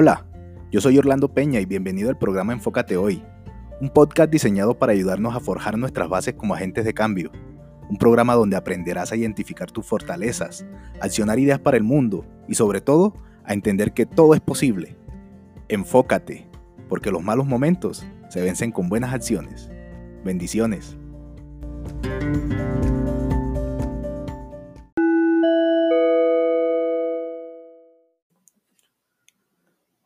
Hola, yo soy Orlando Peña y bienvenido al programa Enfócate Hoy, un podcast diseñado para ayudarnos a forjar nuestras bases como agentes de cambio, un programa donde aprenderás a identificar tus fortalezas, accionar ideas para el mundo y sobre todo a entender que todo es posible. Enfócate, porque los malos momentos se vencen con buenas acciones. Bendiciones.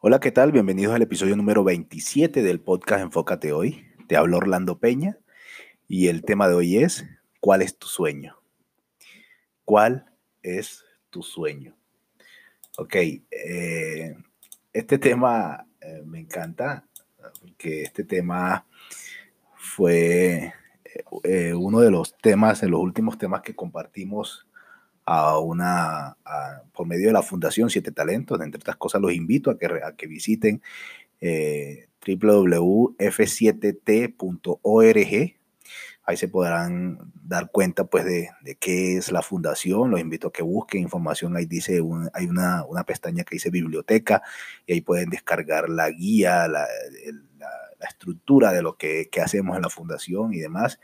Hola, ¿qué tal? Bienvenidos al episodio número 27 del podcast Enfócate Hoy. Te hablo Orlando Peña y el tema de hoy es ¿cuál es tu sueño? ¿Cuál es tu sueño? Ok, eh, este tema eh, me encanta porque este tema fue eh, uno de los temas, en los últimos temas que compartimos a una, por medio de la Fundación Siete Talentos. Entre otras cosas, los invito a que, a que visiten eh, www.f7t.org. Ahí se podrán dar cuenta pues de, de, qué es la fundación. Los invito a que busquen información. Ahí dice, hay una, una, pestaña que dice biblioteca y ahí pueden descargar la guía, la, la, estructura de lo que, que, hacemos en la fundación y demás.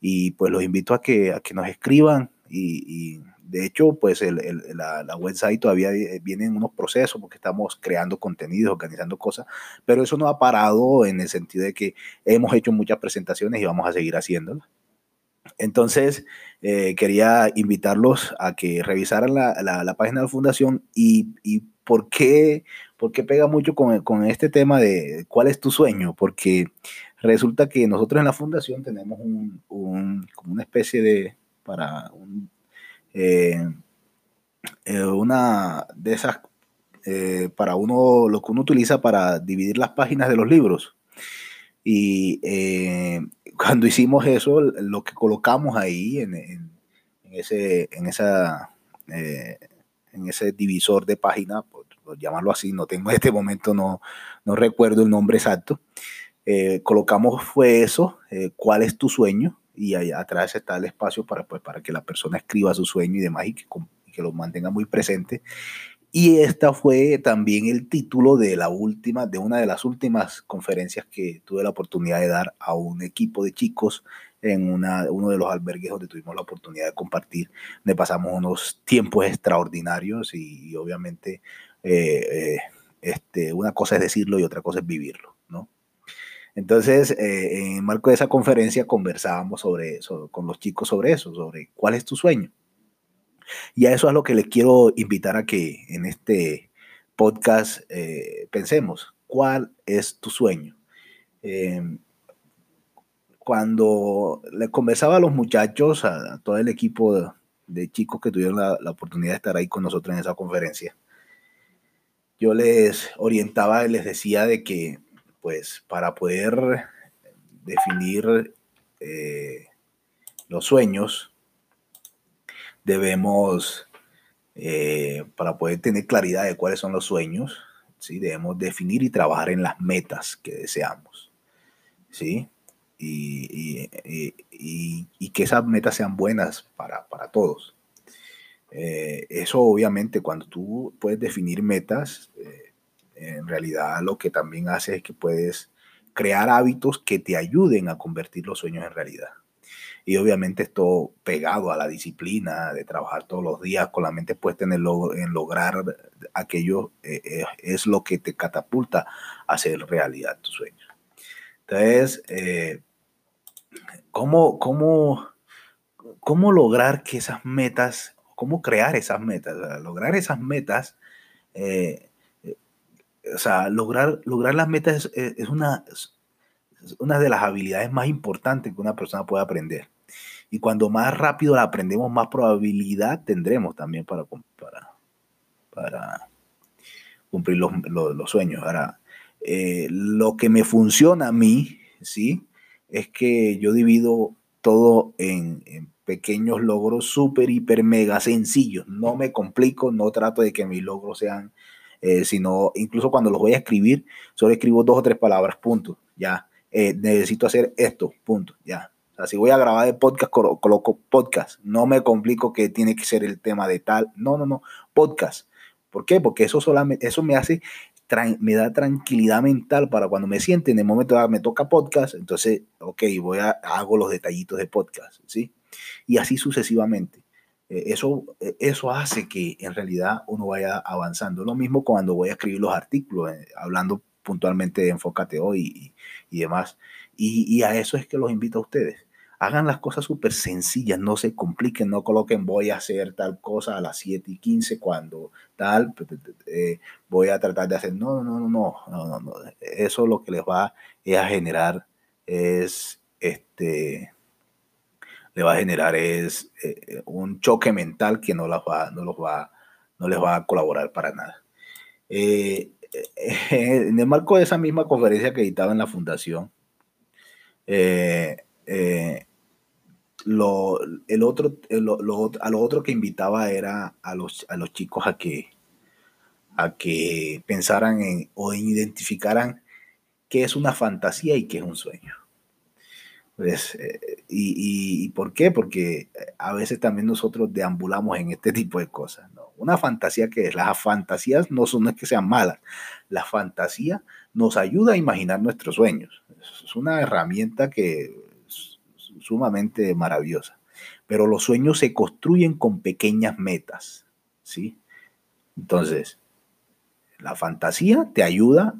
Y pues los invito a que, a que nos escriban y de hecho, pues el, el, la, la, website todavía viene en unos procesos porque estamos creando contenidos, organizando cosas, pero eso no ha parado en el sentido de que hemos hecho muchas presentaciones y vamos a seguir haciéndolas. Entonces, eh, quería invitarlos a que revisaran la, la, la página de la fundación y, y por, qué, por qué pega mucho con, con este tema de cuál es tu sueño, porque resulta que nosotros en la fundación tenemos un, un como una especie de, para un eh, eh, una de esas, eh, para uno, lo que uno utiliza para dividir las páginas de los libros. Y cuando hicimos eso, lo que colocamos ahí en, ese, en, esa, en ese divisor de página, por, llamarlo así, no tengo en este momento, no, no recuerdo el nombre exacto, colocamos fue eso, ¿cuál es tu sueño? Y allá atrás está el espacio para, pues, para que la persona escriba su sueño y demás y que, y que lo mantenga muy presente. Y esta fue también el título de la última, de una de las últimas conferencias que tuve la oportunidad de dar a un equipo de chicos en una, uno de los albergues donde tuvimos la oportunidad de compartir. Le pasamos unos tiempos extraordinarios y, y obviamente eh, eh, este, una cosa es decirlo y otra cosa es vivirlo. Entonces, eh, en marco de esa conferencia conversábamos sobre, sobre, con los chicos sobre eso, sobre cuál es tu sueño. Y a eso es lo que les quiero invitar a que en este podcast eh, pensemos, ¿cuál es tu sueño? Eh, cuando le conversaba a los muchachos, a, todo el equipo de, chicos que tuvieron la, oportunidad de estar ahí con nosotros en esa conferencia, yo les orientaba y les decía de que pues para poder definir eh, los sueños, debemos, eh, para poder tener claridad de cuáles son los sueños, ¿sí? debemos definir y trabajar en las metas que deseamos. ¿sí? Y, y, y, que esas metas sean buenas para, para todos. Eh, eso obviamente cuando tú puedes definir metas, en realidad lo que también hace es que puedes crear hábitos que te ayuden a convertir los sueños en realidad. Y obviamente esto pegado a la disciplina de trabajar todos los días con la mente puesta en, el log en lograr aquello eh, eh, es lo que te catapulta a hacer realidad tus sueños. Entonces, eh, ¿cómo, cómo, ¿cómo lograr que esas metas, cómo crear esas metas? Lograr esas metas eh, o sea, lograr, lograr las metas es, una, una de las habilidades más importantes que una persona puede aprender. Y cuando más rápido la aprendemos, más probabilidad tendremos también para, para, para cumplir los, los, los sueños. Ahora, eh, lo que me funciona a mí, ¿sí? Es que yo divido todo en, en pequeños logros súper, hiper, mega sencillos. No me complico, no trato de que mis logros sean eh, sino incluso cuando los voy a escribir, solo escribo dos o tres palabras, punto, ya. Eh, necesito hacer esto, punto, ya. O sea, si voy a grabar el podcast, coloco podcast. No me complico que tiene que ser el tema de tal. No, no, no. Podcast. ¿Por qué? Porque eso solamente, eso me hace me da tranquilidad mental para cuando me siente en el momento de me toca podcast, entonces, ok, voy a, hago los detallitos de podcast, ¿sí? Y así sucesivamente. Eh, eso, eh, eso hace que en realidad uno vaya avanzando. Lo mismo cuando voy a escribir los artículos, eh, hablando puntualmente de Enfócate hoy y, demás. Y, y, a eso es que los invito a ustedes. Hagan las cosas súper sencillas, no se compliquen, no coloquen voy a hacer tal cosa a las 7 y 15 cuando tal, voy a tratar de hacer. No, no, no, no, no, no, Eso lo que les va a generar es este le va a generar es eh, un choque mental que no, las va, no, los va, no les va a colaborar para nada. Eh, eh, en el marco de esa misma conferencia que editaba en la fundación, lo, el otro, a lo otro que invitaba era a los, a los chicos a que, a que pensaran en, o identificaran qué es una fantasía y qué es un sueño. Pues, eh, y, por qué? Porque eh, a veces también nosotros deambulamos en este tipo de cosas. Una fantasía que es, las fantasías no son es que sean malas, la fantasía nos ayuda a imaginar nuestros sueños. Es una herramienta que sumamente maravillosa. Pero los sueños se construyen con pequeñas metas, ¿sí? Entonces, la fantasía te ayuda,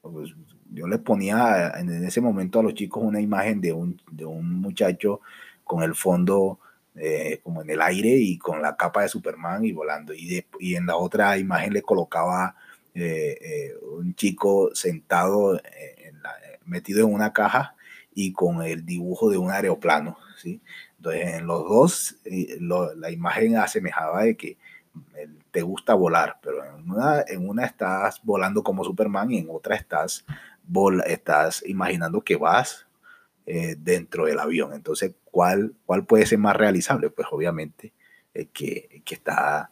pues, yo les ponía en ese momento a los chicos una imagen de un, de un muchacho con el fondo eh, como en el aire y con la capa de Superman y volando. Y, y en la otra imagen le colocaba eh, eh, un chico sentado, metido en una caja y con el dibujo de un aeroplano. ¿sí? Entonces, en los dos, la imagen asemejaba de que te gusta volar, pero en una, en una estás volando como Superman y en otra estás estás imaginando que vas eh, dentro del avión. Entonces, ¿cuál, ¿cuál puede ser más realizable? Pues obviamente el que, que, está,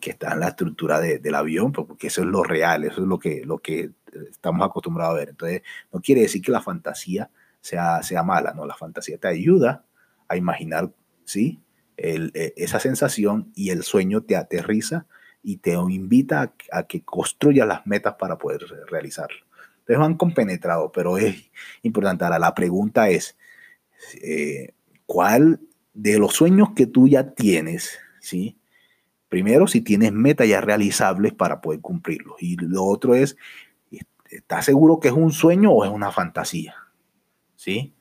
que está en la estructura del avión, pues, porque eso es lo real, eso es lo que, lo que estamos acostumbrados a ver. Entonces, no quiere decir que la fantasía sea, sea mala, no, la fantasía te ayuda a imaginar, ¿sí? El, esa sensación y el sueño te aterriza y te invita a, a que construyas las metas para poder realizarlo. Entonces van compenetrados, pero es importante. Ahora, la pregunta es, eh, ¿cuál de los sueños que tú ya tienes, ¿sí? Primero, si tienes metas ya realizables para poder cumplirlos. Y lo otro es, ¿estás seguro que es un sueño o es una fantasía? ¿Sí?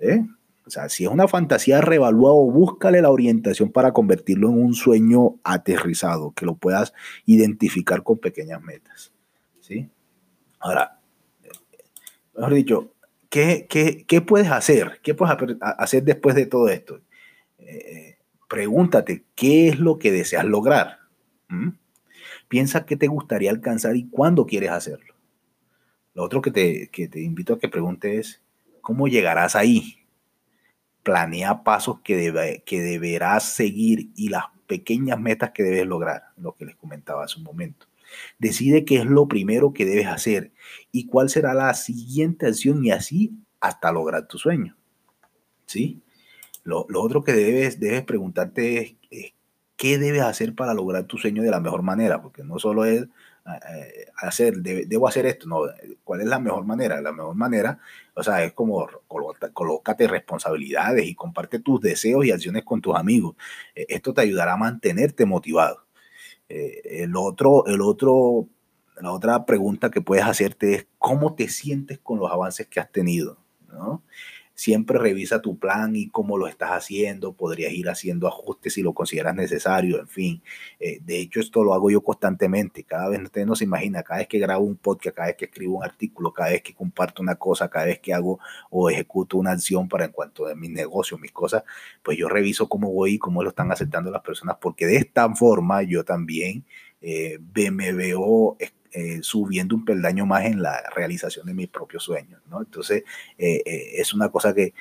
¿Eh? O sea, si es una fantasía, revalúa o búscale la orientación para convertirlo en un sueño aterrizado, que lo puedas identificar con pequeñas metas. ¿Sí? Ahora, mejor dicho, ¿qué, qué, puedes hacer? ¿Qué puedes hacer después de todo esto? Eh, pregúntate, ¿qué es lo que deseas lograr? ¿Mm? Piensa qué te gustaría alcanzar y cuándo quieres hacerlo. Lo otro que te, que te invito a que preguntes es, ¿cómo llegarás ahí? Planea pasos que, debe, que deberás seguir y las pequeñas metas que debes lograr, lo que les comentaba hace un momento. Decide qué es lo primero que debes hacer y cuál será la siguiente acción y así hasta lograr tu sueño. ¿Sí? Lo, otro que debes, debes preguntarte es, qué debes hacer para lograr tu sueño de la mejor manera, porque no solo es eh, hacer, debo hacer esto, no, ¿cuál es la mejor manera? La mejor manera, o sea, es como colócate responsabilidades y comparte tus deseos y acciones con tus amigos. E, esto te ayudará a mantenerte motivado. Eh, el otro, el otro, la otra pregunta que puedes hacerte es cómo te sientes con los avances que has tenido, ¿no? Siempre revisa tu plan y cómo lo estás haciendo. Podrías ir haciendo ajustes si lo consideras necesario. En fin, eh, de hecho, esto lo hago yo constantemente. Cada vez usted no se imagina, cada vez que grabo un podcast, cada vez que escribo un artículo, cada vez que comparto una cosa, cada vez que hago o ejecuto una acción para en cuanto a mis negocios, mis cosas, pues yo reviso cómo voy y cómo lo están aceptando las personas, porque de esta forma yo también eh, me veo eh, subiendo un peldaño más en la realización de mis propios sueños, ¿no? Entonces, eh, eh, es una cosa que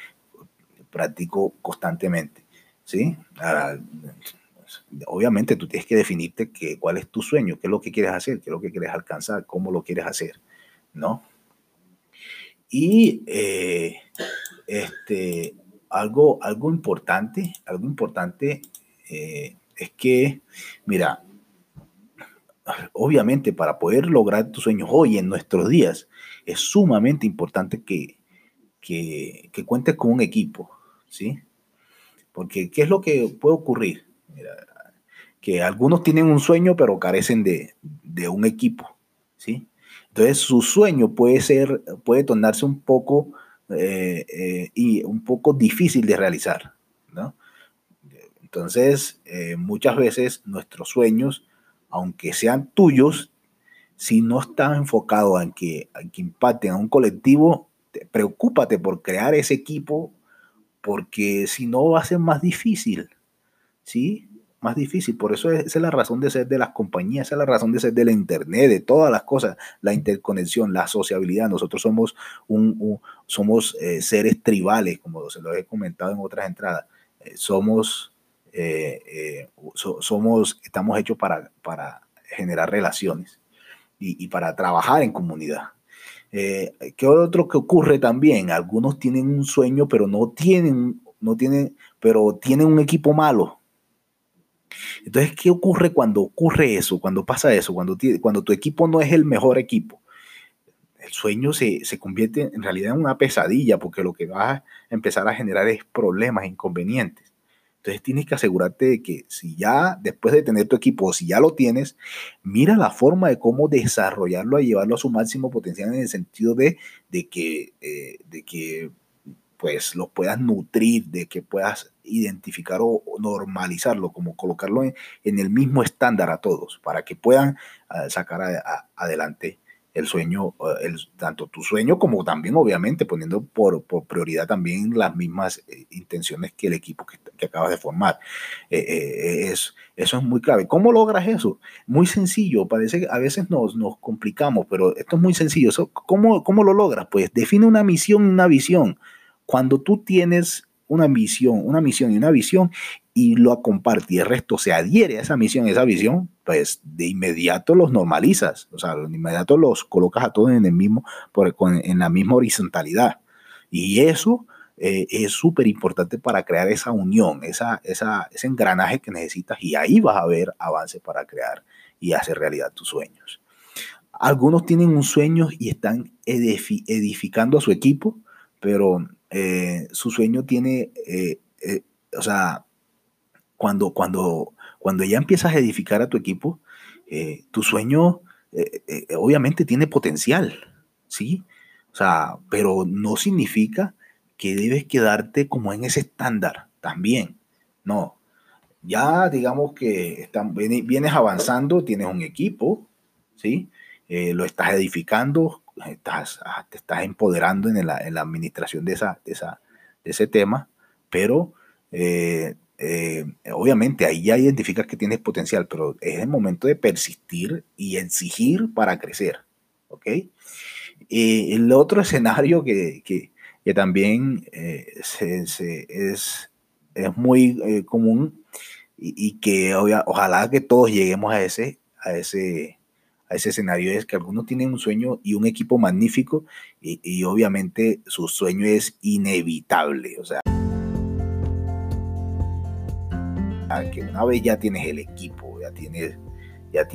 practico constantemente, ¿sí? obviamente tú tienes que definirte que, cuál es tu sueño, qué es lo que quieres hacer, qué es lo que quieres alcanzar, cómo lo quieres hacer, ¿no? Y este, algo, algo importante, algo importante es que, mira, obviamente para poder lograr tus sueños hoy en nuestros días, es sumamente importante que, que, cuentes con un equipo, ¿sí? Porque ¿qué es lo que puede ocurrir? que algunos tienen un sueño pero carecen de, de un equipo, ¿sí? Entonces su sueño puede ser, puede tornarse un poco, eh, eh, y un poco difícil de realizar, ¿no? Entonces, eh, muchas veces nuestros sueños, aunque sean tuyos, si no están enfocados en que, en que impacten a un colectivo, preocúpate por crear ese equipo, porque si no va a ser más difícil, ¿sí? Más difícil. Por eso es la razón de ser de las compañías, es la razón de ser de la Internet, de todas las cosas, la interconexión, la sociabilidad. Nosotros somos, un, somos eh, seres tribales, como se lo he comentado en otras entradas. Eh, somos, eh, somos, estamos hechos para, para generar relaciones y, para trabajar en comunidad. Eh, ¿Qué otro que ocurre también? Algunos tienen un sueño, pero no tienen, no tienen, pero tienen un equipo malo. Entonces, ¿qué ocurre cuando ocurre eso? Cuando pasa eso, cuando, cuando tu equipo no es el mejor equipo. El sueño se, se convierte en realidad en una pesadilla porque lo que va a empezar a generar es problemas, inconvenientes. Entonces tienes que asegurarte de que si ya después de tener tu equipo, si ya lo tienes, mira la forma de cómo desarrollarlo y llevarlo a su máximo potencial en el sentido de, de que, eh, de que pues lo puedas nutrir, de que puedas identificar o, normalizarlo, como colocarlo en, el mismo estándar a todos, para que puedan ah, sacar adelante el sueño, eh, el, tanto tu sueño como también obviamente poniendo por, por prioridad también las mismas eh, intenciones que el equipo que, que acabas de formar. Eh, es, eso es muy clave. ¿Cómo logras eso? Muy sencillo, parece que a veces nos, nos complicamos, pero esto es muy sencillo. Eso, ¿cómo, ¿Cómo lo logras? Pues define una misión y una visión. Cuando tú tienes una misión, una misión y una visión y lo comparte y el resto se adhiere a esa misión, esa visión, pues de inmediato los normalizas, o sea, de inmediato los colocas a todos en el mismo, por, en la misma horizontalidad. Y eso eh, es súper importante para crear esa unión, esa, esa, ese engranaje que necesitas y ahí vas a ver avances para crear y hacer realidad tus sueños. Algunos tienen un sueño y están edificando a su equipo, pero eh, su sueño tiene, eh, eh, o sea, cuando, cuando, cuando ya empiezas a edificar a tu equipo, tu sueño obviamente tiene potencial, ¿sí? O sea, pero no significa que debes quedarte como en ese estándar también. No. Ya digamos que están, vienes avanzando, tienes un equipo, ¿sí? lo estás edificando, estás, ah, te estás empoderando en la, en la administración de, esa, esa, ese tema, pero eh, eh, obviamente ahí ya identificas que tienes potencial, pero es el momento de persistir y exigir para crecer. ¿Ok? el otro escenario que, que, que también eh, se, es, es, muy común y, y que ojalá que todos lleguemos a ese, a ese, ese escenario es que algunos tienen un sueño y un equipo magnífico y, obviamente su sueño es inevitable. O sea, que una vez ya tienes el equipo, ya tienes, ya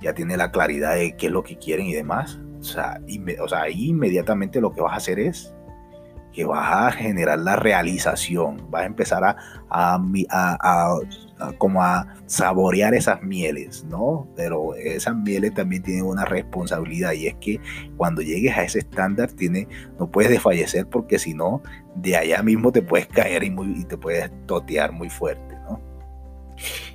ya tiene la claridad de qué es lo que quieren y demás. O sea, ahí inmediatamente lo que vas a hacer es que vas a generar la realización, vas a empezar a, como a saborear esas mieles, ¿no? Pero esas mieles también tienen una responsabilidad y es que cuando llegues a ese estándar tiene, no puedes desfallecer porque si no, de allá mismo te puedes caer y, te puedes totear muy fuerte, ¿no?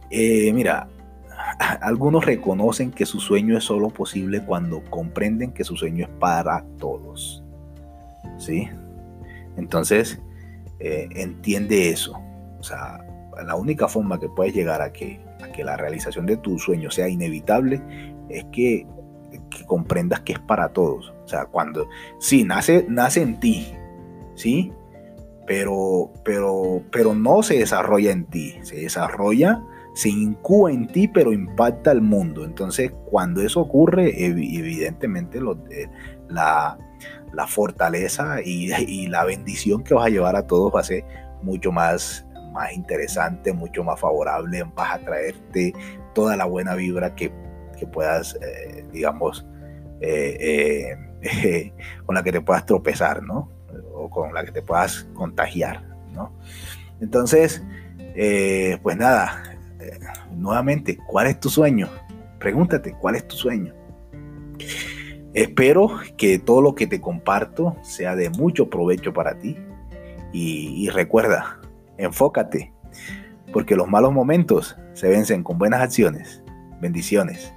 Eh, mira, algunos reconocen que su sueño es solo posible cuando comprenden que su sueño es para todos, ¿sí? Entonces, eh, entiende eso. O sea, la única forma que puedes llegar a que, la realización de tu sueño sea inevitable es que, comprendas que es para todos. O sea, cuando, sí, nace, nace en ti, ¿sí? Pero, pero, pero no se desarrolla en ti, se desarrolla, se incuba en ti, pero impacta al mundo. Entonces, cuando eso ocurre, evidentemente eh, la, la fortaleza y, la bendición que vas a llevar a todos va a ser mucho más, más interesante, mucho más favorable, vas a traerte toda la buena vibra que, que puedas, eh, digamos, eh, con la que te puedas tropezar, ¿no? O con la que te puedas contagiar, ¿no? Entonces, pues nada, nuevamente, ¿cuál es tu sueño? Pregúntate, ¿cuál es tu sueño? Espero que todo lo que te comparto sea de mucho provecho para ti. Y, recuerda, enfócate, porque los malos momentos se vencen con buenas acciones. Bendiciones.